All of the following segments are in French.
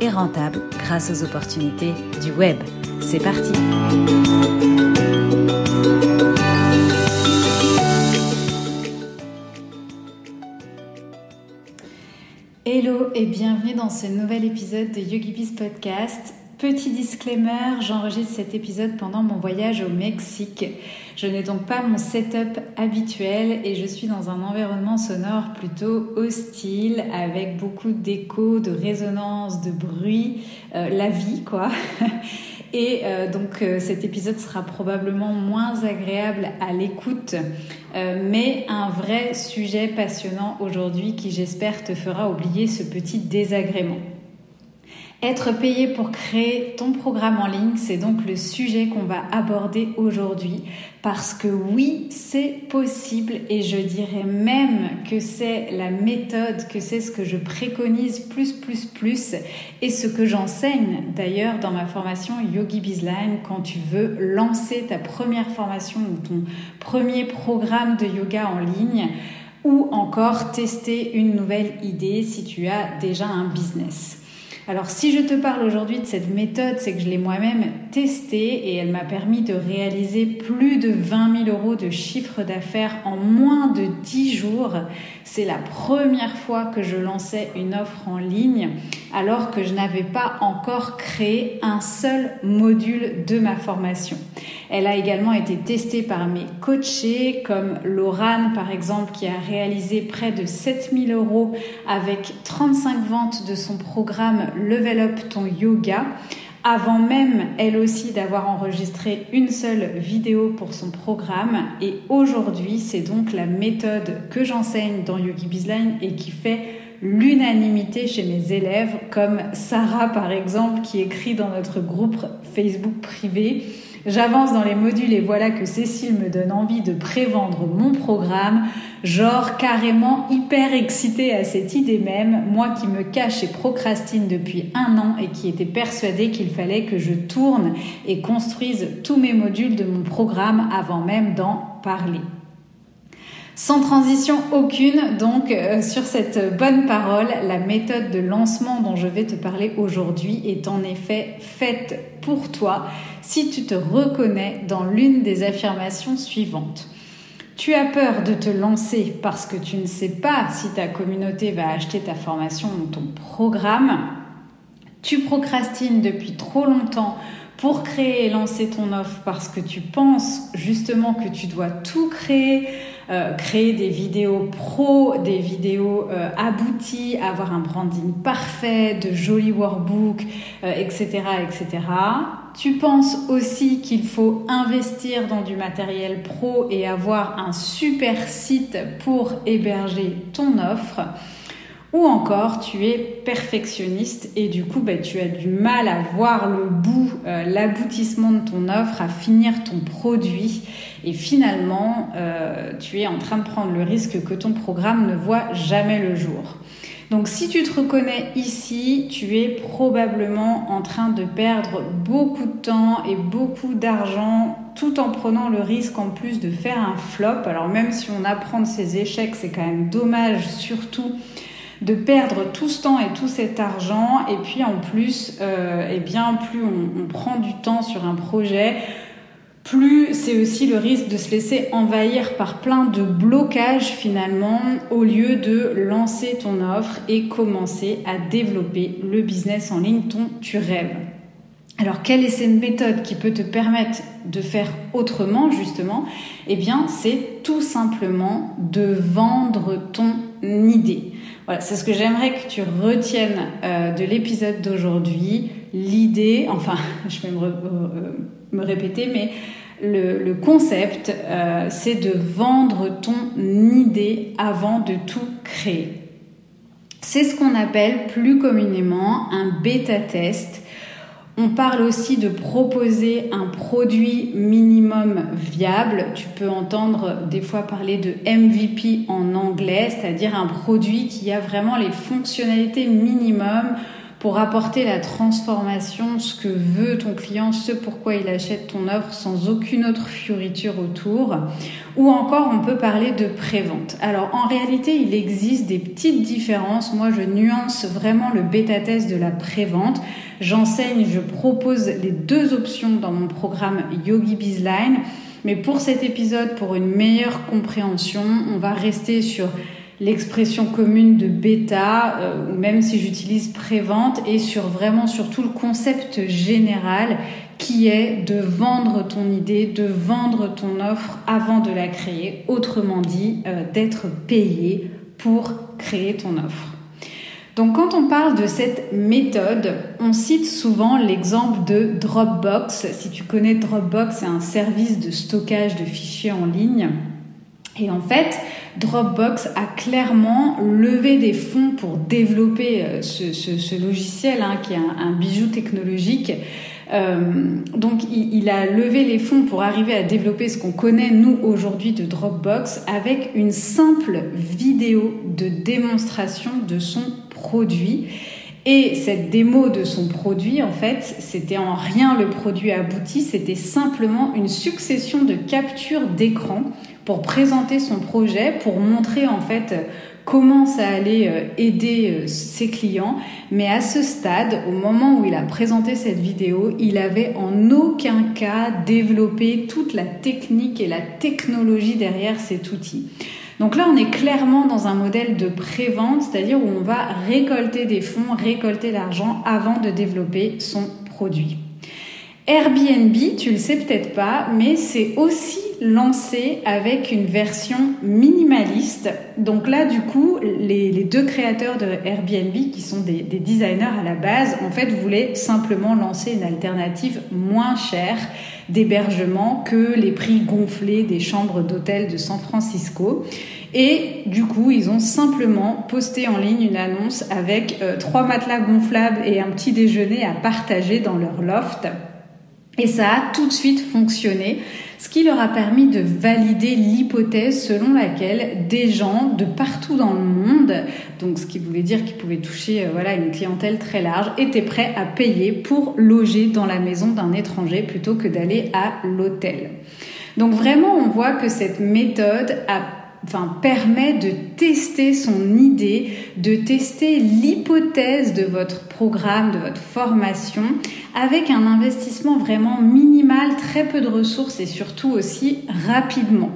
et rentable grâce aux opportunités du web. C'est parti Hello et bienvenue dans ce nouvel épisode de YogiBiz Podcast. Petit disclaimer, j'enregistre cet épisode pendant mon voyage au Mexique. Je n'ai donc pas mon setup habituel et je suis dans un environnement sonore plutôt hostile avec beaucoup d'écho, de résonance, de bruit, euh, la vie quoi. Et euh, donc euh, cet épisode sera probablement moins agréable à l'écoute, mais un vrai sujet passionnant aujourd'hui qui j'espère te fera oublier ce petit désagrément. Être payé pour créer ton programme en ligne, c'est donc le sujet qu'on va aborder aujourd'hui. Parce que oui, c'est possible. Et je dirais même que c'est la méthode, que c'est ce que je préconise plus, plus, plus. Et ce que j'enseigne d'ailleurs dans ma formation Yogi Bizline quand tu veux lancer ta première formation ou ton premier programme de yoga en ligne ou encore tester une nouvelle idée si tu as déjà un business. Alors si je te parle aujourd'hui de cette méthode, c'est que je l'ai moi-même testée et elle m'a permis de réaliser plus de 20 000 euros de chiffre d'affaires en moins de 10 jours. C'est la première fois que je lançais une offre en ligne alors que je n'avais pas encore créé un seul module de ma formation. Elle a également été testée par mes coachés comme Laurane par exemple qui a réalisé près de 7000 euros avec 35 ventes de son programme Level Up ton yoga avant même elle aussi d'avoir enregistré une seule vidéo pour son programme. Et aujourd'hui, c'est donc la méthode que j'enseigne dans Yogi Bizline et qui fait l'unanimité chez mes élèves, comme Sarah par exemple, qui écrit dans notre groupe Facebook privé. J'avance dans les modules et voilà que Cécile me donne envie de prévendre mon programme, genre carrément hyper excitée à cette idée même, moi qui me cache et procrastine depuis un an et qui était persuadée qu'il fallait que je tourne et construise tous mes modules de mon programme avant même d'en parler. Sans transition aucune, donc euh, sur cette bonne parole, la méthode de lancement dont je vais te parler aujourd'hui est en effet faite pour toi si tu te reconnais dans l'une des affirmations suivantes. Tu as peur de te lancer parce que tu ne sais pas si ta communauté va acheter ta formation ou ton programme. Tu procrastines depuis trop longtemps pour créer et lancer ton offre parce que tu penses justement que tu dois tout créer euh, créer des vidéos pro, des vidéos euh, abouties, avoir un branding parfait, de jolis workbooks, etc., euh, etc. Tu penses aussi qu'il faut investir dans du matériel pro et avoir un super site pour héberger ton offre. Ou encore, tu es perfectionniste et du coup, bah, tu as du mal à voir le bout, euh, l'aboutissement de ton offre, à finir ton produit. Et finalement, euh, tu es en train de prendre le risque que ton programme ne voit jamais le jour. Donc si tu te reconnais ici, tu es probablement en train de perdre beaucoup de temps et beaucoup d'argent tout en prenant le risque en plus de faire un flop. Alors même si on apprend de ses échecs, c'est quand même dommage surtout de perdre tout ce temps et tout cet argent. Et puis en plus, euh, eh bien, plus on, prend du temps sur un projet, plus c'est aussi le risque de se laisser envahir par plein de blocages finalement, au lieu de lancer ton offre et commencer à développer le business en ligne dont tu rêves. Alors, quelle est cette méthode qui peut te permettre de faire autrement, justement? Eh bien, c'est tout simplement de vendre ton idée. Voilà, c'est ce que j'aimerais que tu retiennes euh, de l'épisode d'aujourd'hui. L'idée, enfin, je vais me, euh, répéter, mais le, concept, euh, c'est de vendre ton idée avant de tout créer. C'est ce qu'on appelle plus communément un bêta test On parle aussi de proposer un produit minimum viable. Tu peux entendre des fois parler de MVP en anglais, c'est-à-dire un produit qui a vraiment les fonctionnalités minimum pour apporter la transformation, ce que veut ton client, ce pourquoi il achète ton offre sans aucune autre fioriture autour. Ou encore, on peut parler de prévente. Alors, en réalité, il existe des petites différences. Moi, je nuance vraiment le bêta-test de la prévente. J'enseigne, je propose les deux options dans mon programme Yogi Bizline. Mais pour cet épisode, pour une meilleure compréhension, on va rester sur l'expression commune de bêta, euh, ou même si j'utilise prévente, et sur vraiment surtout le concept général qui est de vendre ton idée, de vendre ton offre avant de la créer, autrement dit, euh, d'être payé pour créer ton offre. Donc quand on parle de cette méthode, on cite souvent l'exemple de Dropbox. Si tu connais Dropbox, c'est un service de stockage de fichiers en ligne. Et en fait, Dropbox a clairement levé des fonds pour développer euh, ce, logiciel hein, qui est un, bijou technologique. Euh, donc il, a levé les fonds pour arriver à développer ce qu'on connaît nous aujourd'hui de Dropbox avec une simple vidéo de démonstration de son produit. Et cette démo de son produit, en fait, c'était en rien le produit abouti, c'était simplement une succession de captures d'écran pour présenter son projet, pour montrer en fait comment ça allait euh, aider euh, ses clients. Mais à ce stade, au moment où il a présenté cette vidéo, il avait en aucun cas développé toute la technique et la technologie derrière cet outil. Donc là, on est clairement dans un modèle de pré-vente, c'est-à-dire où on va récolter des fonds, récolter l'argent avant de développer son produit. Airbnb, tu le sais peut-être pas, mais c'est aussi lancé avec une version minimaliste. Donc là, du coup, les, deux créateurs de Airbnb, qui sont des, des, designers à la base, en fait, voulaient simplement lancer une alternative moins chère d'hébergement que les prix gonflés des chambres d'hôtel de San Francisco. Et du coup, ils ont simplement posté en ligne une annonce avec euh, trois matelas gonflables et un petit déjeuner à partager dans leur loft. Et ça a tout de suite fonctionné, ce qui leur a permis de valider l'hypothèse selon laquelle des gens de partout dans le monde, donc ce qui voulait dire qu'ils pouvaient toucher euh, voilà une clientèle très large, étaient prêts à payer pour loger dans la maison d'un étranger plutôt que d'aller à l'hôtel. Donc vraiment, on voit que cette méthode a enfin, permet de tester son idée, de tester l'hypothèse de votre programme, de votre formation, avec un investissement vraiment minimal, très peu de ressources et surtout aussi rapidement.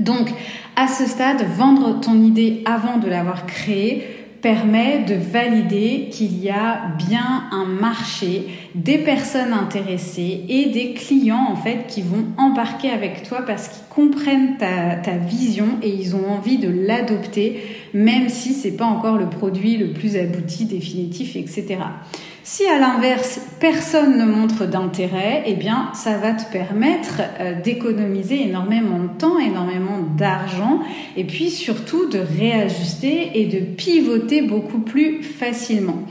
Donc, à ce stade, vendre ton idée avant de l'avoir créée permet de valider qu'il y a bien un marché, des personnes intéressées et des clients en fait qui vont embarquer avec toi parce qu'ils comprennent ta, vision et ils ont envie de l'adopter même si c'est pas encore le produit le plus abouti, définitif, etc. Si à l'inverse, personne ne montre d'intérêt, eh bien, ça va te permettre euh, d'économiser énormément de temps, énormément d'argent, et puis surtout de réajuster et de pivoter beaucoup plus facilement.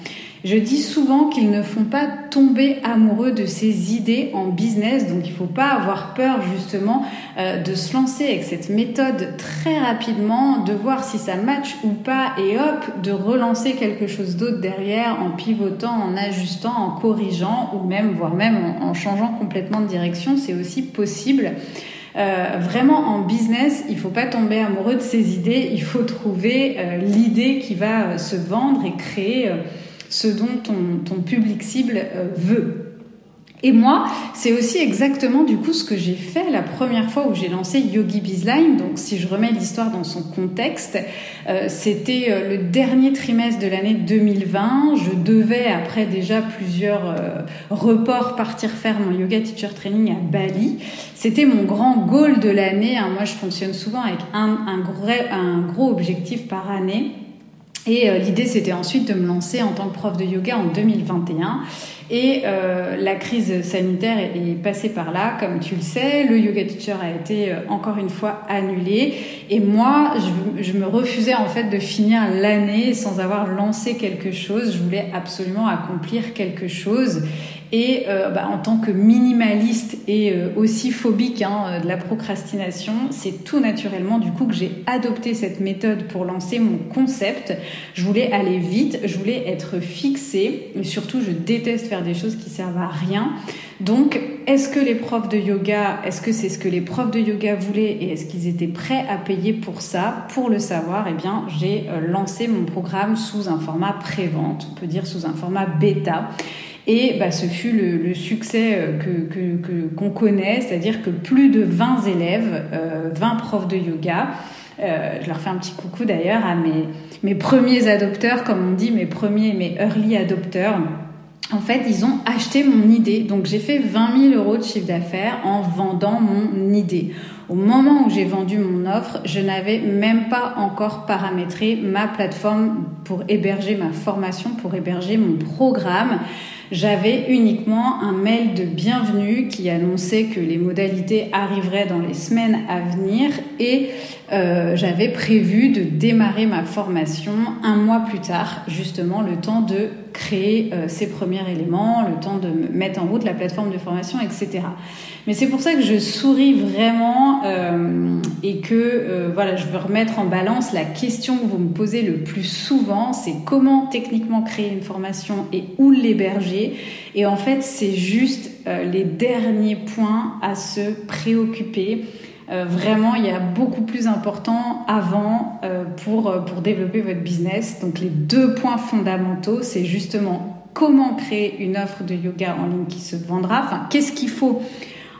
Je dis souvent qu'ils ne font pas tomber amoureux de ces idées en business, donc il ne faut pas avoir peur justement euh, de se lancer avec cette méthode très rapidement, de voir si ça match ou pas, et hop, de relancer quelque chose d'autre derrière en pivotant, en ajustant, en corrigeant, ou même, voire même en, changeant complètement de direction, c'est aussi possible. Euh, vraiment en business, il faut pas tomber amoureux de ces idées, il faut trouver euh, l'idée qui va se vendre et créer ce dont ton, public cible euh, veut. Et moi, c'est aussi exactement du coup ce que j'ai fait la première fois où j'ai lancé Yogi Bizline. Donc si je remets l'histoire dans son contexte, euh, c'était euh, le dernier trimestre de l'année 2020. Je devais, après déjà plusieurs reports, partir faire mon yoga teacher training à Bali. C'était mon grand goal de l'année. Hein. Moi, je fonctionne souvent avec un, un gros objectif par année. Et euh, l'idée, c'était ensuite de me lancer en tant que prof de yoga en 2021. Et euh, la crise sanitaire est, passée par là, comme tu le sais. Le yoga teacher a été euh, encore une fois annulé. Et moi, je, je me refusais en fait de finir l'année sans avoir lancé quelque chose. Je voulais absolument accomplir quelque chose. Et euh, bah, en tant que minimaliste et euh, aussi phobique hein, de la procrastination, c'est tout naturellement du coup que j'ai adopté cette méthode pour lancer mon concept. Je voulais aller vite, je voulais être fixée, mais surtout je déteste faire des choses qui servent à rien. Donc, est-ce que les profs de yoga, est-ce que c'est ce que les profs de yoga voulaient et est-ce qu'ils étaient prêts à payer pour ça? Pour le savoir, eh bien, j'ai euh, lancé mon programme sous un format pré-vente, on peut dire sous un format bêta. Et bah, ce fut le, succès euh, qu'on connaît, c'est-à-dire que plus de 20 élèves, 20 euh, profs de yoga, je leur fais un petit coucou d'ailleurs à mes, mes premiers adopteurs, comme on dit, mes premiers, mes early adopteurs. En fait, ils ont acheté mon idée. Donc, j'ai fait 20 000 euros de chiffre d'affaires en vendant mon idée. Au moment où j'ai vendu mon offre, je n'avais même pas encore paramétré ma plateforme pour héberger ma formation, pour héberger mon programme j'avais uniquement un mail de bienvenue qui annonçait que les modalités arriveraient dans les semaines à venir et euh, j'avais prévu de démarrer ma formation un mois plus tard, justement le temps de créer euh, ces premiers éléments, le temps de mettre en route la plateforme de formation, etc. Mais c'est pour ça que je souris vraiment euh, et que euh, voilà, je veux remettre en balance la question que vous me posez le plus souvent, c'est comment techniquement créer une formation et où l'héberger. Et en fait, c'est juste euh, les derniers points à se préoccuper. Vraiment, il y a beaucoup plus important avant pour, pour développer votre business. Donc les deux points fondamentaux, c'est justement comment créer une offre de yoga en ligne qui se vendra. Enfin, qu'est-ce qu'il faut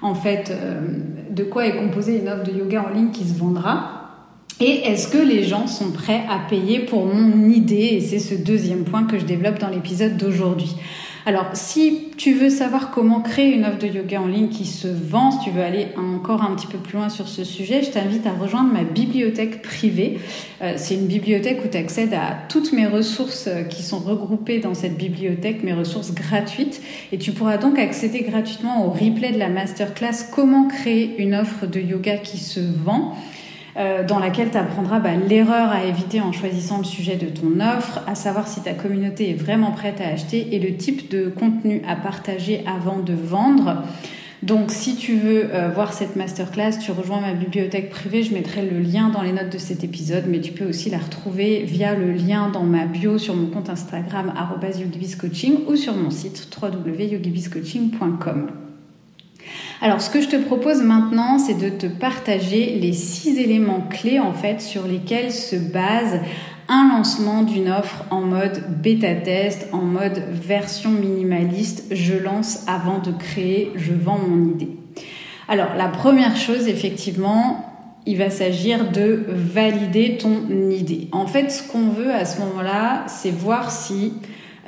en fait euh, de quoi est composée une offre de yoga en ligne qui se vendra. Et est-ce que les gens sont prêts à payer pour mon idée? Et c'est ce deuxième point que je développe dans l'épisode d'aujourd'hui. Alors, si tu veux savoir comment créer une offre de yoga en ligne qui se vend, si tu veux aller encore un petit peu plus loin sur ce sujet, je t'invite à rejoindre ma bibliothèque privée. Euh, c'est une bibliothèque où tu accèdes à toutes mes ressources euh, qui sont regroupées dans cette bibliothèque, mes ressources gratuites. Et tu pourras donc accéder gratuitement au replay de la masterclass Comment créer une offre de yoga qui se vend. Euh, dans laquelle tu apprendras bah, l'erreur à éviter en choisissant le sujet de ton offre, à savoir si ta communauté est vraiment prête à acheter et le type de contenu à partager avant de vendre. Donc si tu veux euh, voir cette masterclass, tu rejoins ma bibliothèque privée, je mettrai le lien dans les notes de cet épisode, mais tu peux aussi la retrouver via le lien dans ma bio sur mon compte Instagram @yogibiscoaching ou sur mon site www.yogibiscoaching.com. Alors, ce que je te propose maintenant, c'est de te partager les six éléments clés en fait sur lesquels se base un lancement d'une offre en mode bêta test, en mode version minimaliste. Je lance avant de créer, je vends mon idée. Alors, la première chose, effectivement, il va s'agir de valider ton idée. En fait, ce qu'on veut à ce moment-là, c'est voir si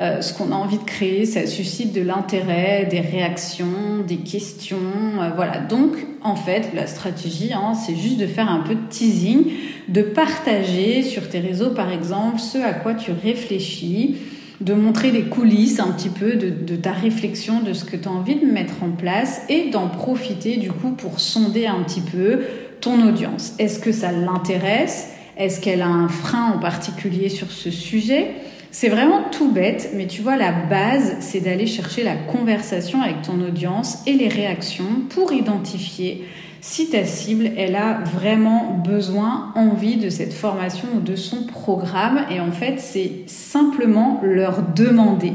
euh, ce qu'on a envie de créer, ça suscite de l'intérêt, des réactions, des questions. Euh, voilà. Donc, en fait, la stratégie, hein, c'est juste de faire un peu de teasing, de partager sur tes réseaux, par exemple, ce à quoi tu réfléchis, de montrer les coulisses un petit peu de, de ta réflexion, de ce que tu as envie de mettre en place et d'en profiter du coup pour sonder un petit peu ton audience. Est-ce que ça l'intéresse? Est-ce qu'elle a un frein en particulier sur ce sujet? C'est vraiment tout bête, mais tu vois, la base, c'est d'aller chercher la conversation avec ton audience et les réactions pour identifier si ta cible, elle a vraiment besoin, envie de cette formation ou de son programme. Et en fait, c'est simplement leur demander.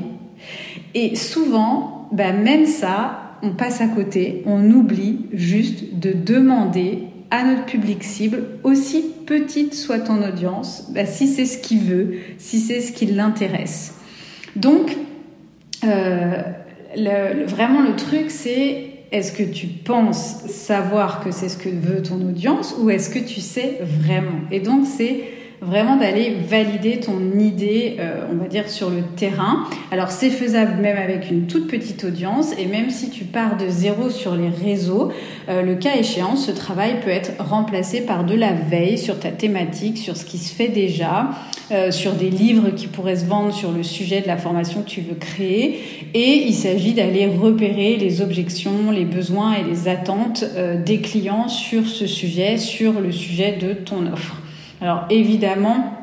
Et souvent, bah même ça, on passe à côté, on oublie juste de demander à notre public cible, aussi petite soit ton audience, bah, si c'est ce qu'il veut, si c'est ce qui l'intéresse. Donc, euh, vraiment le truc, c'est est-ce que tu penses savoir que c'est ce que veut ton audience ou est-ce que tu sais vraiment? Et donc, c'est vraiment d'aller valider ton idée, euh, on va dire, sur le terrain. Alors c'est faisable même avec une toute petite audience et même si tu pars de zéro sur les réseaux, euh, le cas échéant, ce travail peut être remplacé par de la veille sur ta thématique, sur ce qui se fait déjà, euh, sur des livres qui pourraient se vendre sur le sujet de la formation que tu veux créer. Et il s'agit d'aller repérer les objections, les besoins et les attentes des clients sur ce sujet, sur le sujet de ton offre. Alors évidemment,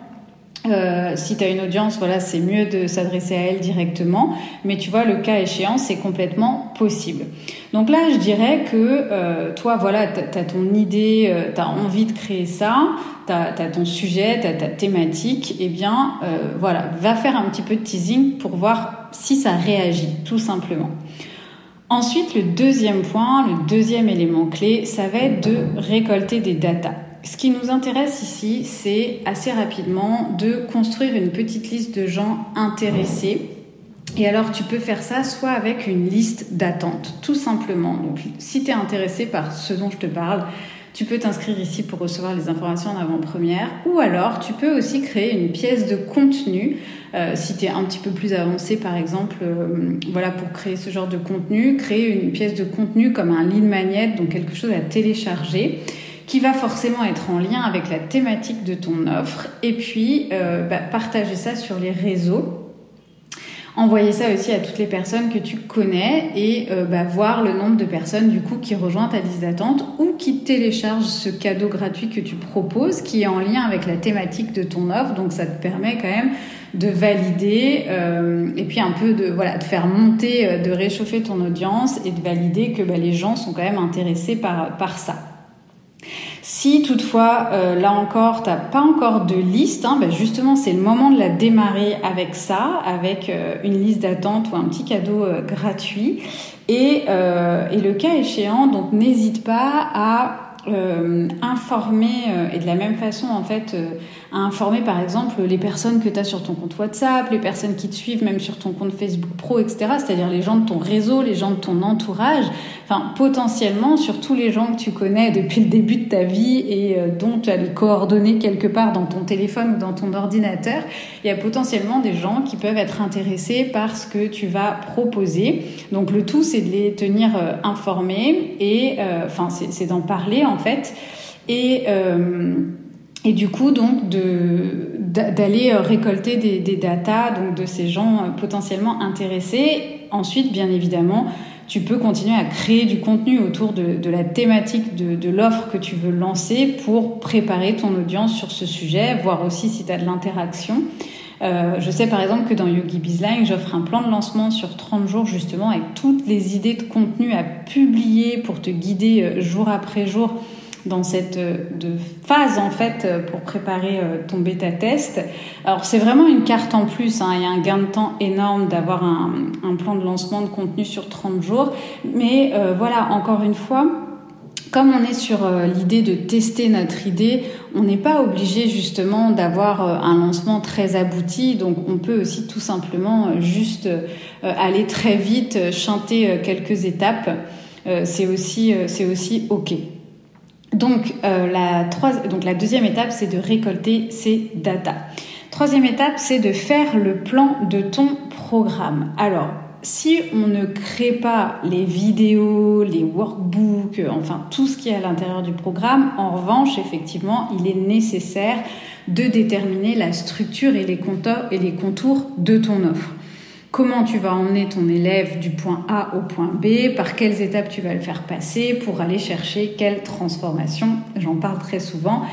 Euh, si tu as une audience, voilà, c'est mieux de s'adresser à elle directement. Mais tu vois, le cas échéant, c'est complètement possible. Donc là, je dirais que euh, toi, voilà, tu as, ton idée, euh, tu as envie de créer ça, tu as, ton sujet, tu as ta thématique. Eh bien, voilà, va faire un petit peu de teasing pour voir si ça réagit, tout simplement. Ensuite, le deuxième point, le deuxième élément clé, ça va être de récolter des datas. Ce qui nous intéresse ici, c'est assez rapidement de construire une petite liste de gens intéressés. Et alors, tu peux faire ça soit avec une liste d'attente, tout simplement. Donc, si tu es intéressé par ce dont je te parle, tu peux t'inscrire ici pour recevoir les informations en avant-première. Ou alors, tu peux aussi créer une pièce de contenu. Euh, si tu es un petit peu plus avancé, par exemple, euh, voilà, pour créer ce genre de contenu, créer une pièce de contenu comme un lead magnet, donc quelque chose à télécharger qui va forcément être en lien avec la thématique de ton offre, et puis euh, bah, partager ça sur les réseaux. Envoyer ça aussi à toutes les personnes que tu connais et euh, bah, voir le nombre de personnes du coup qui rejoignent ta liste d'attente ou qui téléchargent ce cadeau gratuit que tu proposes qui est en lien avec la thématique de ton offre. Donc ça te permet quand même de valider euh, et puis un peu de voilà de faire monter, de réchauffer ton audience et de valider que bah, les gens sont quand même intéressés par, par ça. Si toutefois, euh, là encore, tu n'as pas encore de liste, hein, ben justement, c'est le moment de la démarrer avec ça, avec euh, une liste d'attente ou un petit cadeau euh, gratuit. Et, et, le cas échéant, donc n'hésite pas à informer et de la même façon en fait à informer par exemple les personnes que tu as sur ton compte WhatsApp, les personnes qui te suivent même sur ton compte Facebook Pro, etc. C'est-à-dire les gens de ton réseau, les gens de ton entourage, enfin potentiellement sur tous les gens que tu connais depuis le début de ta vie et dont tu as les coordonnées quelque part dans ton téléphone ou dans ton ordinateur, il y a potentiellement des gens qui peuvent être intéressés par ce que tu vas proposer. Donc le tout c'est de les tenir informés et enfin c'est d'en parler en fait. Et, euh, et du coup, donc, d'aller euh, récolter des, des datas donc, de ces gens euh, potentiellement intéressés. Ensuite, bien évidemment, tu peux continuer à créer du contenu autour de, la thématique de, de l'offre que tu veux lancer pour préparer ton audience sur ce sujet, voir aussi si tu as de l'interaction. je sais par exemple que dans Yogi Bizline, j'offre un plan de lancement sur 30 jours justement avec toutes les idées de contenu à publier pour te guider jour après jour dans cette euh, phase en fait euh, pour préparer euh, ton bêta test. Alors c'est vraiment une carte en plus, hein. il y a un gain de temps énorme d'avoir un, un, plan de lancement de contenu sur 30 jours, mais voilà, encore une fois, comme on est sur l'idée de tester notre idée, on n'est pas obligé justement d'avoir un lancement très abouti, donc on peut aussi tout simplement juste aller très vite, chanter quelques étapes. c'est aussi, c'est aussi OK. Donc, euh, la donc la deuxième étape, c'est de récolter ces datas. Troisième étape, c'est de faire le plan de ton programme. Alors, si on ne crée pas les vidéos, les workbooks, enfin tout ce qui est à l'intérieur du programme, en revanche, effectivement, il est nécessaire de déterminer la structure et les contours de ton offre comment tu vas emmener ton élève du point A au point B, par quelles étapes tu vas le faire passer pour aller chercher quelle transformation? J'en parle très souvent.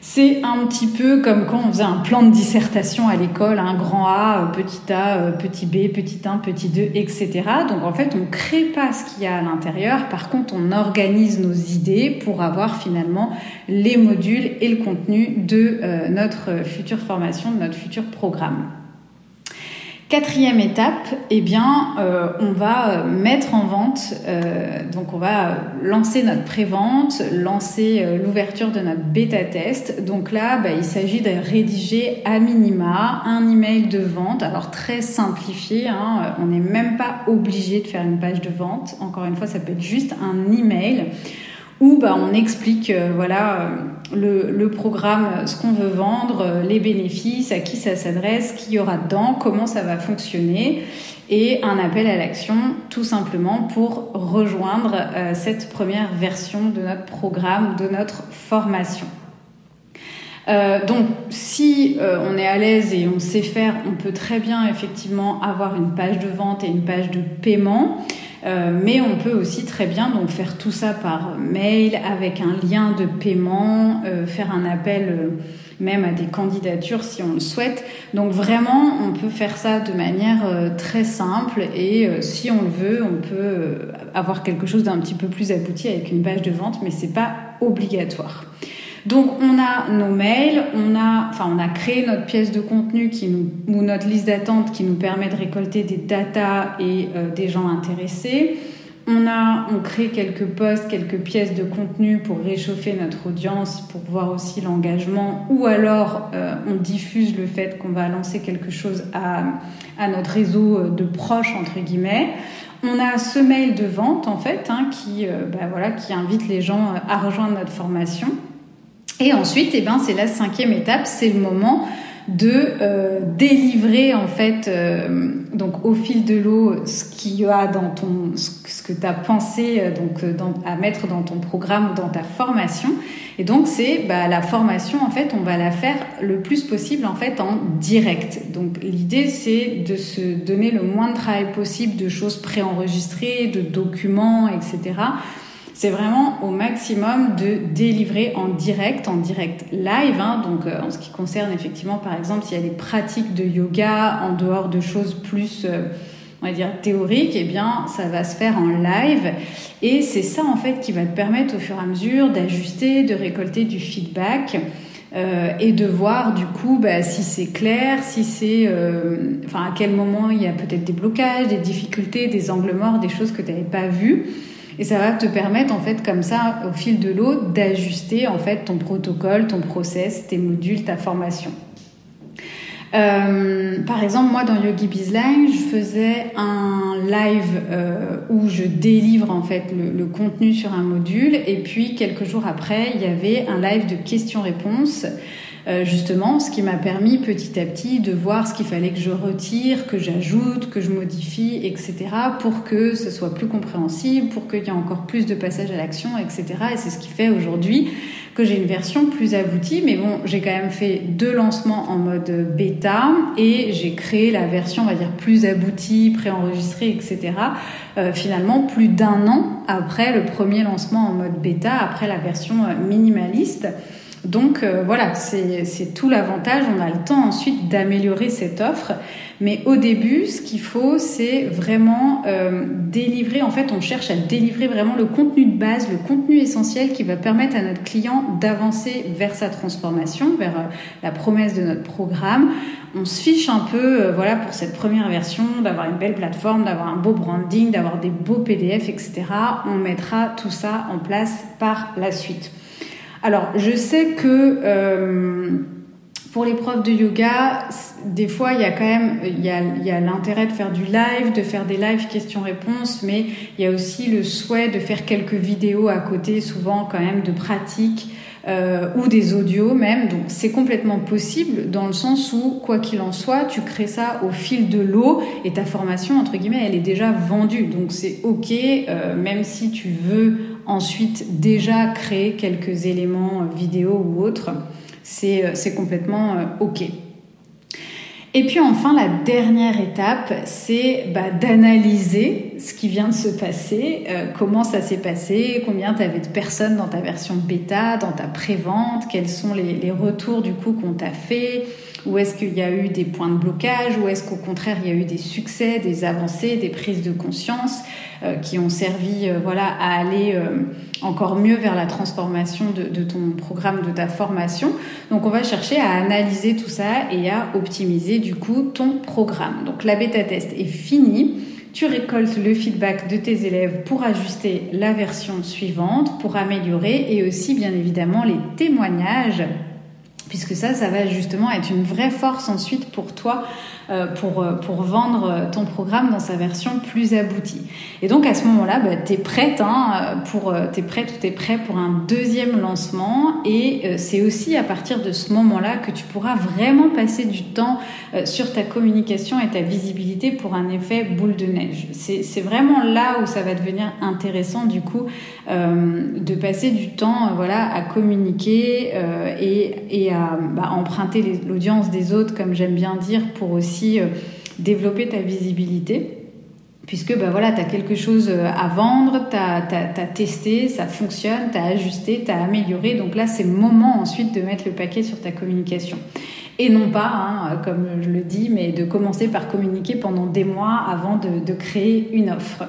C'est un petit peu comme quand on faisait un plan de dissertation à l'école, un grand A, petit A, petit B, petit 1, petit 2, etc. Donc en fait, on ne crée pas ce qu'il y a à l'intérieur. Par contre, on organise nos idées pour avoir finalement les modules et le contenu de euh, notre future formation, de notre futur programme. Quatrième étape, eh bien, euh, on va euh, mettre en vente, euh, donc on va lancer notre pré-vente, lancer l'ouverture de notre bêta test. Donc là, bah, il s'agit de rédiger à minima un email de vente, alors très simplifié. Hein, on n'est même pas obligé de faire une page de vente. Encore une fois, ça peut être juste un email où bah, on explique voilà le, programme, ce qu'on veut vendre, les bénéfices, à qui ça s'adresse, qui y aura dedans, comment ça va fonctionner, et un appel à l'action tout simplement pour rejoindre euh, cette première version de notre programme, de notre formation. Euh, donc, si euh, on est à l'aise et on sait faire, on peut très bien effectivement avoir une page de vente et une page de paiement. Mais on peut aussi très bien donc faire tout ça par mail avec un lien de paiement, faire un appel même à des candidatures si on le souhaite. Donc vraiment, on peut faire ça de manière euh, très simple et euh, si on le veut, on peut euh, avoir quelque chose d'un petit peu plus abouti avec une page de vente, mais c'est pas obligatoire. Donc on a nos mails, on a, enfin on a créé notre pièce de contenu qui nous, ou notre liste d'attente qui nous permet de récolter des datas et des gens intéressés. On a, on crée quelques posts, quelques pièces de contenu pour réchauffer notre audience, pour voir aussi l'engagement, ou alors euh, on diffuse le fait qu'on va lancer quelque chose à, notre réseau de proches entre guillemets. On a ce mail de vente en fait hein, qui, euh, bah, voilà, qui invite les gens à rejoindre notre formation. Et ensuite, eh ben, c'est la cinquième étape, c'est le moment de euh, délivrer en fait euh, donc au fil de l'eau ce qu'il y a dans ton ce que tu as pensé euh, donc à mettre dans ton programme ou dans ta formation. Et donc c'est bah, la formation en fait on va la faire le plus possible en fait en direct. Donc l'idée c'est de se donner le moins de travail possible de choses préenregistrées de documents etc c'est vraiment au maximum de délivrer en direct, en direct live. Hein. donc, euh, en ce qui concerne effectivement, par exemple, s'il y a des pratiques de yoga en dehors de choses plus, euh, on va dire, théoriques, eh bien, ça va se faire en live. Et c'est ça, en fait, qui va te permettre au fur et à mesure d'ajuster, de récolter du feedback. Euh, et de voir du coup bah, si c'est clair, si c'est, enfin à quel moment il y a peut-être des blocages, des difficultés, des angles morts, des choses que tu n'avais pas vues. Et ça va te permettre, en fait, comme ça, au fil de l'eau, d'ajuster, en fait, ton protocole, ton process, tes modules, ta formation. Euh, par exemple, moi dans Yogi Bizline, je faisais un live euh, où je délivre en fait le, contenu sur un module et puis quelques jours après, il y avait un live de questions-réponses euh, justement, ce qui m'a permis petit à petit de voir ce qu'il fallait que je retire, que j'ajoute, que je modifie, etc., pour que ce soit plus compréhensible, pour qu'il y ait encore plus de passages à l'action, etc. Et c'est ce qui fait aujourd'hui que j'ai une version plus aboutie. Mais bon, j'ai quand même fait deux lancements en mode bêta et j'ai créé la version, on va dire, plus aboutie, préenregistrée, etc. Euh, finalement, plus d'un an après le premier lancement en mode bêta, après la version minimaliste. Donc euh, voilà, c'est tout l'avantage. On a le temps ensuite d'améliorer cette offre. Mais au début, ce qu'il faut, c'est vraiment euh, délivrer. En fait, on cherche à délivrer vraiment le contenu de base, le contenu essentiel qui va permettre à notre client d'avancer vers sa transformation, vers euh, la promesse de notre programme. On se fiche un peu, voilà, pour cette première version, d'avoir une belle plateforme, d'avoir un beau branding, d'avoir des beaux PDF, etc. On mettra tout ça en place par la suite. Alors, je sais que euh, pour les profs de yoga, des fois, il y a quand même l'intérêt de faire du live, de faire des lives questions-réponses, mais il y a aussi le souhait de faire quelques vidéos à côté, souvent quand même de pratique. Euh, ou des audios même. Donc c'est complètement possible dans le sens où, quoi qu'il en soit, tu crées ça au fil de l'eau et ta formation, entre guillemets, elle est déjà vendue. Donc c'est OK, euh, même si tu veux ensuite déjà créer quelques éléments euh, vidéo ou autres, c'est euh, complètement euh, OK. Et puis enfin, la dernière étape, c'est bah, d'analyser ce qui vient de se passer, comment ça s'est passé, combien tu avais de personnes dans ta version bêta, dans ta pré-vente, quels sont les, les, retours du coup qu'on t'a fait, où est-ce qu'il y a eu des points de blocage, ou est-ce qu'au contraire il y a eu des succès, des avancées, des prises de conscience. Euh, qui ont servi euh, voilà, à aller euh, encore mieux vers la transformation de, ton programme, de ta formation. Donc on va chercher à analyser tout ça et à optimiser du coup ton programme. Donc la bêta test est finie. Tu récoltes le feedback de tes élèves pour ajuster la version suivante, pour améliorer et aussi bien évidemment les témoignages puisque ça, ça va justement être une vraie force ensuite pour toi pour, euh, pour vendre ton programme dans sa version plus aboutie. Et donc à ce moment-là, bah, tu es prête, hein, pour, euh, es prête ou tu es prêt pour un deuxième lancement et c'est aussi à partir de ce moment-là que tu pourras vraiment passer du temps sur ta communication et ta visibilité pour un effet boule de neige. C'est vraiment là où ça va devenir intéressant du coup de passer du temps voilà, à communiquer et, et à bah, emprunter l'audience des autres, comme j'aime bien dire, pour aussi euh, développer ta visibilité. puisque bah, voilà, tu as quelque chose à vendre, tu as, testé, ça fonctionne, tu as ajusté, tu as amélioré. Donc là, c'est le moment ensuite de mettre le paquet sur ta communication. Et non pas, hein, comme je le dis, mais de commencer par communiquer pendant des mois avant de, créer une offre.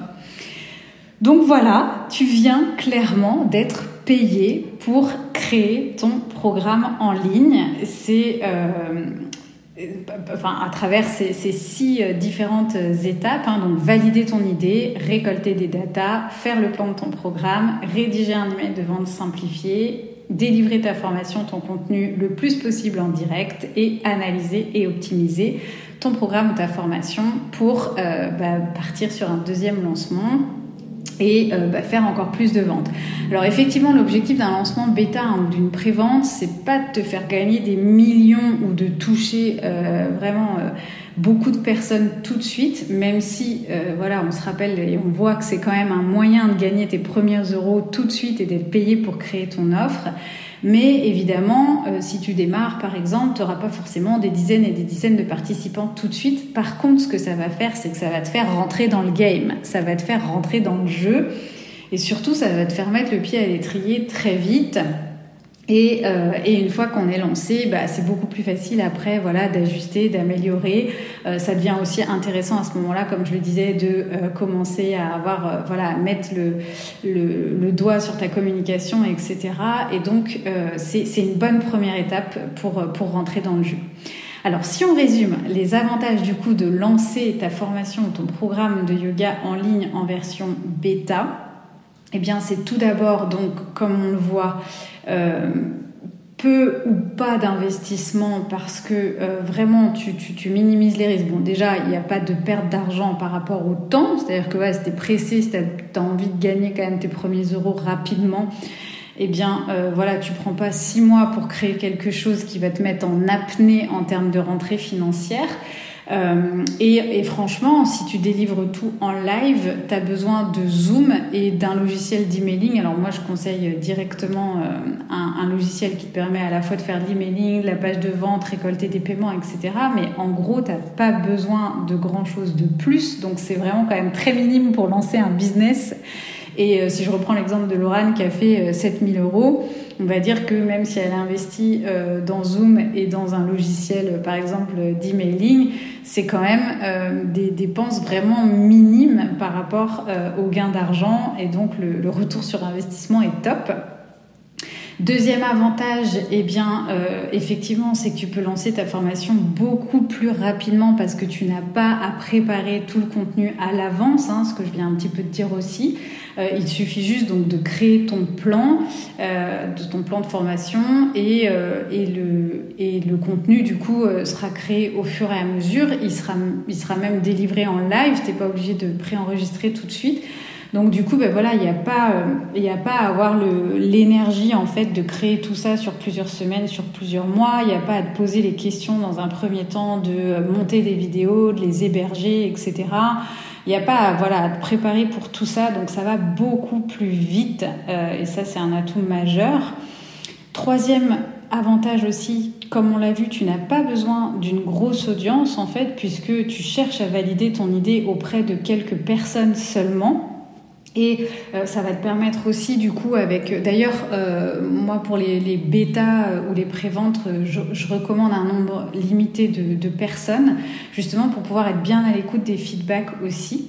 Donc voilà, tu viens clairement d'être payé pour créer ton programme en ligne. C'est euh, enfin, à travers ces, six euh, différentes étapes. Hein. donc, valider ton idée, récolter des datas, faire le plan de ton programme, rédiger un email de vente simplifié, délivrer ta formation, ton contenu le plus possible en direct et analyser et optimiser ton programme ou ta formation pour euh, bah, partir sur un deuxième lancement et euh, bah, faire encore plus de ventes. Alors effectivement, l'objectif d'un lancement bêta hein, ou d'une prévente, c'est pas de te faire gagner des millions ou de toucher euh, vraiment euh, beaucoup de personnes tout de suite, même si voilà, on se rappelle et on voit que c'est quand même un moyen de gagner tes premiers euros tout de suite et d'être payé pour créer ton offre. Mais évidemment, euh, si tu démarres, par exemple, tu n'auras pas forcément des dizaines et des dizaines de participants tout de suite. Par contre, ce que ça va faire, c'est que ça va te faire rentrer dans le game, ça va te faire rentrer dans le jeu. Et surtout, ça va te faire mettre le pied à l'étrier très vite euh, et, une fois qu'on est lancé, bah, c'est beaucoup plus facile après voilà, d'ajuster, d'améliorer. Euh, ça devient aussi intéressant à ce moment-là, comme je le disais, de euh, commencer à avoir, voilà, mettre le, doigt sur ta communication, etc. Et donc, c'est une bonne première étape pour, pour rentrer dans le jeu. Alors, si on résume les avantages du coup de lancer ta formation ton programme de yoga en ligne en version bêta, eh bien, c'est tout d'abord, donc, comme on le voit, euh, peu ou pas d'investissement parce que euh, vraiment tu, tu, minimises les risques. Bon, déjà, il n'y a pas de perte d'argent par rapport au temps, c'est-à-dire que ouais, si tu es pressé, si tu as, envie de gagner quand même tes premiers euros rapidement, eh bien euh, voilà, tu prends pas six mois pour créer quelque chose qui va te mettre en apnée en termes de rentrée financière. Euh, et, franchement, si tu délivres tout en live, tu as besoin de Zoom et d'un logiciel d'emailing. Alors moi, je conseille directement euh, un, logiciel qui te permet à la fois de faire de l'emailing, la page de vente, récolter des paiements, etc. Mais en gros, tu n'as pas besoin de grand-chose de plus. Donc c'est vraiment quand même très minime pour lancer un business. Et euh, si je reprends l'exemple de Laurent qui a fait 7000 euros, on va dire que même si elle investit euh, dans Zoom et dans un logiciel, par exemple, d'emailing, c'est quand même euh, des dépenses vraiment minimes par rapport euh, au gain d'argent et donc le, retour sur investissement est top. Deuxième avantage, eh bien, effectivement, c'est que tu peux lancer ta formation beaucoup plus rapidement parce que tu n'as pas à préparer tout le contenu à l'avance, hein, ce que je viens un petit peu de dire aussi. Euh, il suffit juste donc de créer ton plan, euh, de ton plan de formation et, euh, et, le, et le contenu du coup sera créé au fur et à mesure. Il sera, il sera même délivré en live. Tu n'es pas obligé de préenregistrer tout de suite. Donc du coup, ben voilà, il n'y a pas, il a pas à avoir l'énergie en fait de créer tout ça sur plusieurs semaines, sur plusieurs mois. Il n'y a pas à te poser les questions dans un premier temps de monter des vidéos, de les héberger, etc. Il n'y a pas à, voilà, à te préparer pour tout ça, donc ça va beaucoup plus vite euh, et ça c'est un atout majeur. Troisième avantage aussi, comme on l'a vu, tu n'as pas besoin d'une grosse audience en fait, puisque tu cherches à valider ton idée auprès de quelques personnes seulement. Et euh, ça va te permettre aussi, du coup, avec. D'ailleurs, euh, moi, pour les, les bêtas euh, ou les préventes, je, je, recommande un nombre limité de, de, personnes, justement pour pouvoir être bien à l'écoute des feedbacks aussi.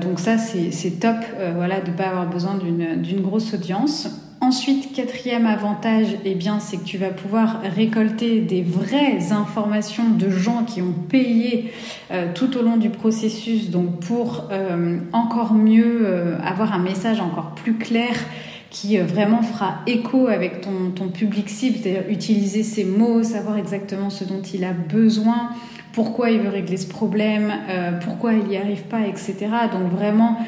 donc, ça, c'est top, voilà, de ne pas avoir besoin d'une grosse audience. Ensuite, quatrième avantage, eh c'est que tu vas pouvoir récolter des vraies informations de gens qui ont payé euh, tout au long du processus, donc pour euh, encore mieux euh, avoir un message encore plus clair qui vraiment fera écho avec ton, ton public cible, c'est-à-dire utiliser ces mots, savoir exactement ce dont il a besoin, pourquoi il veut régler ce problème, pourquoi il n'y arrive pas, etc. Donc vraiment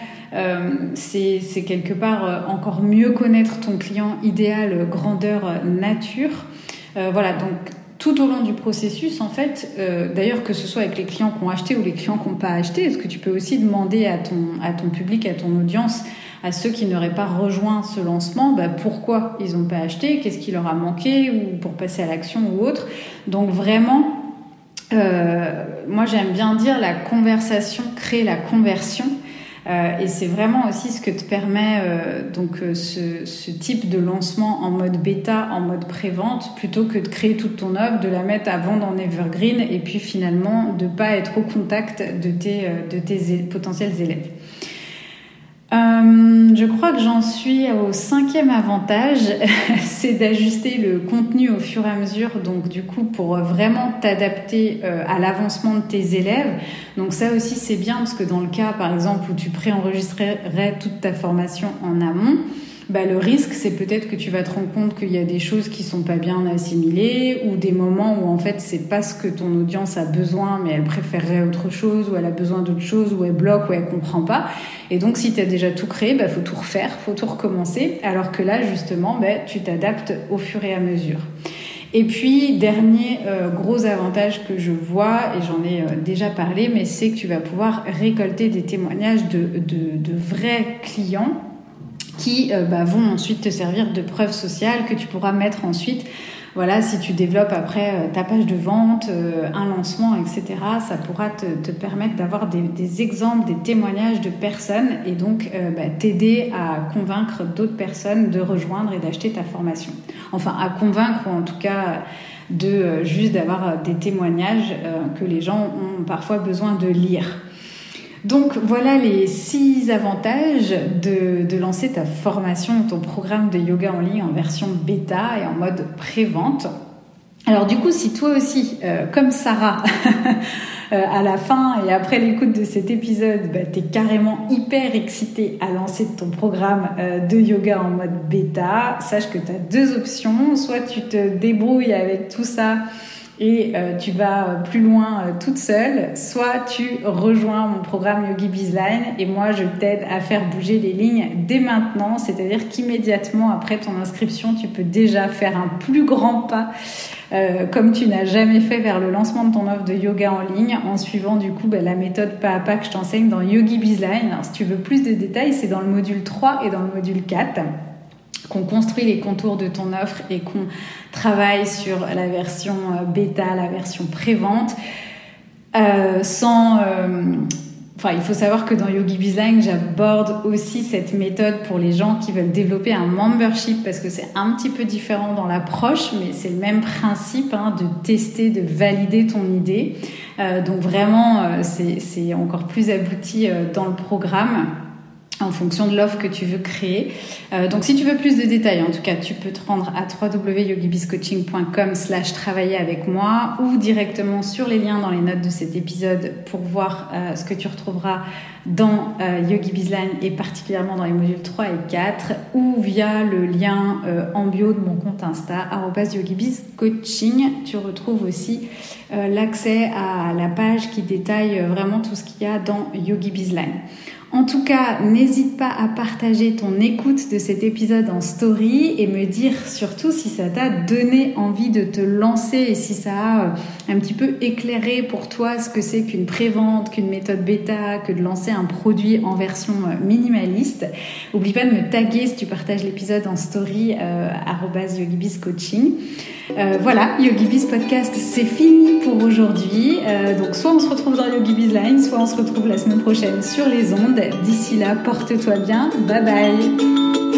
c'est quelque part euh, encore mieux connaître ton client idéal, euh, grandeur, nature. voilà, donc tout au long du processus, en fait, d'ailleurs que ce soit avec les clients qui ont acheté ou les clients qui n'ont pas acheté, est-ce que tu peux aussi demander à ton, à ton public, à ton audience, à ceux qui n'auraient pas rejoint ce lancement, bah, pourquoi ils n'ont pas acheté, qu'est-ce qui leur a manqué, ou pour passer à l'action ou autre. Donc vraiment, moi j'aime bien dire la conversation crée la conversion. Euh, et c'est vraiment aussi ce que te permet euh, donc euh, ce, ce, type de lancement en mode bêta, en mode pré-vente, plutôt que de créer toute ton offre, de la mettre à vendre en evergreen et puis finalement de pas être au contact de tes, de tes potentiels élèves. Euh, je crois que j'en suis au cinquième avantage, c'est d'ajuster le contenu au fur et à mesure, donc du coup pour vraiment t'adapter euh, à l'avancement de tes élèves. Donc ça aussi c'est bien parce que dans le cas par exemple où tu préenregistrerais toute ta formation en amont, bah, le risque, c'est peut-être que tu vas te rendre compte qu'il y a des choses qui sont pas bien assimilées ou des moments où en fait c'est pas ce que ton audience a besoin, mais elle préférerait autre chose ou elle a besoin d'autre chose ou elle bloque ou elle comprend pas. Et donc si tu as déjà tout créé, bah faut tout refaire, faut tout recommencer. Alors que là justement, bah, tu t'adaptes au fur et à mesure. Et puis, dernier euh, gros avantage que je vois, et j'en ai euh, déjà parlé, mais c'est que tu vas pouvoir récolter des témoignages de, de, de vrais clients qui euh, bah, vont ensuite te servir de preuve sociale que tu pourras mettre ensuite. Voilà, si tu développes après euh, ta page de vente, euh, un lancement, etc., ça pourra te, permettre d'avoir des, des, exemples, des témoignages de personnes et donc bah, t'aider à convaincre d'autres personnes de rejoindre et d'acheter ta formation. Enfin, à convaincre ou en tout cas de juste d'avoir des témoignages que les gens ont parfois besoin de lire. Donc voilà les six avantages de, de, lancer ta formation, ton programme de yoga en ligne en version bêta et en mode pré-vente. Alors du coup, si toi aussi, euh, comme Sarah, euh, à la fin et après l'écoute de cet épisode, bah, carrément hyper excité à lancer ton programme euh, de yoga en mode bêta, sache que tu as deux options. Soit tu te débrouilles avec tout ça et euh, tu vas euh, plus loin euh, toute seule, soit tu rejoins mon programme Yogi Bizline et moi je t'aide à faire bouger les lignes dès maintenant, c'est-à-dire qu'immédiatement après ton inscription, tu peux déjà faire un plus grand pas comme tu n'as jamais fait vers le lancement de ton offre de yoga en ligne en suivant du coup bah, la méthode pas à pas que je t'enseigne dans Yogi Bizline. Si tu veux plus de détails, c'est dans le module 3 et dans le module 4 qu'on construit les contours de ton offre et qu'on travaille sur la version euh, bêta, la version pré-vente, euh, sans... Euh, enfin, il faut savoir que dans Yogi Design, j'aborde aussi cette méthode pour les gens qui veulent développer un membership parce que c'est un petit peu différent dans l'approche, mais c'est le même principe hein, de tester, de valider ton idée. Donc vraiment, c'est encore plus abouti dans le programme en fonction de l'offre que tu veux créer. Euh, donc si tu veux plus de détails, en tout cas, tu peux te rendre à www.yogibiscoaching.com slash travailler avec moi ou directement sur les liens dans les notes de cet épisode pour voir euh, ce que tu retrouveras dans euh, Yogi Bizline et particulièrement dans les modules 3 et 4 ou via le lien euh, en bio de mon compte Insta @yogibizcoaching. Tu retrouves aussi l'accès à la page qui détaille vraiment tout ce qu'il y a dans Yogi Bizline. En tout cas, n'hésite pas à partager ton écoute de cet épisode en story et me dire surtout si ça t'a donné envie de te lancer et si ça a euh, un petit peu éclairé pour toi ce que c'est qu'une prévente, qu'une méthode bêta, que de lancer un produit en version euh, minimaliste. Oublie pas de me taguer si tu partages l'épisode en story euh, @yogibiscoaching. Euh, voilà, YogiBiz Podcast, c'est fini pour aujourd'hui. Euh, donc soit on se retrouve dans YogiBiz Line, soit on se retrouve la semaine prochaine sur les ondes. D'ici là, porte-toi bien. Bye bye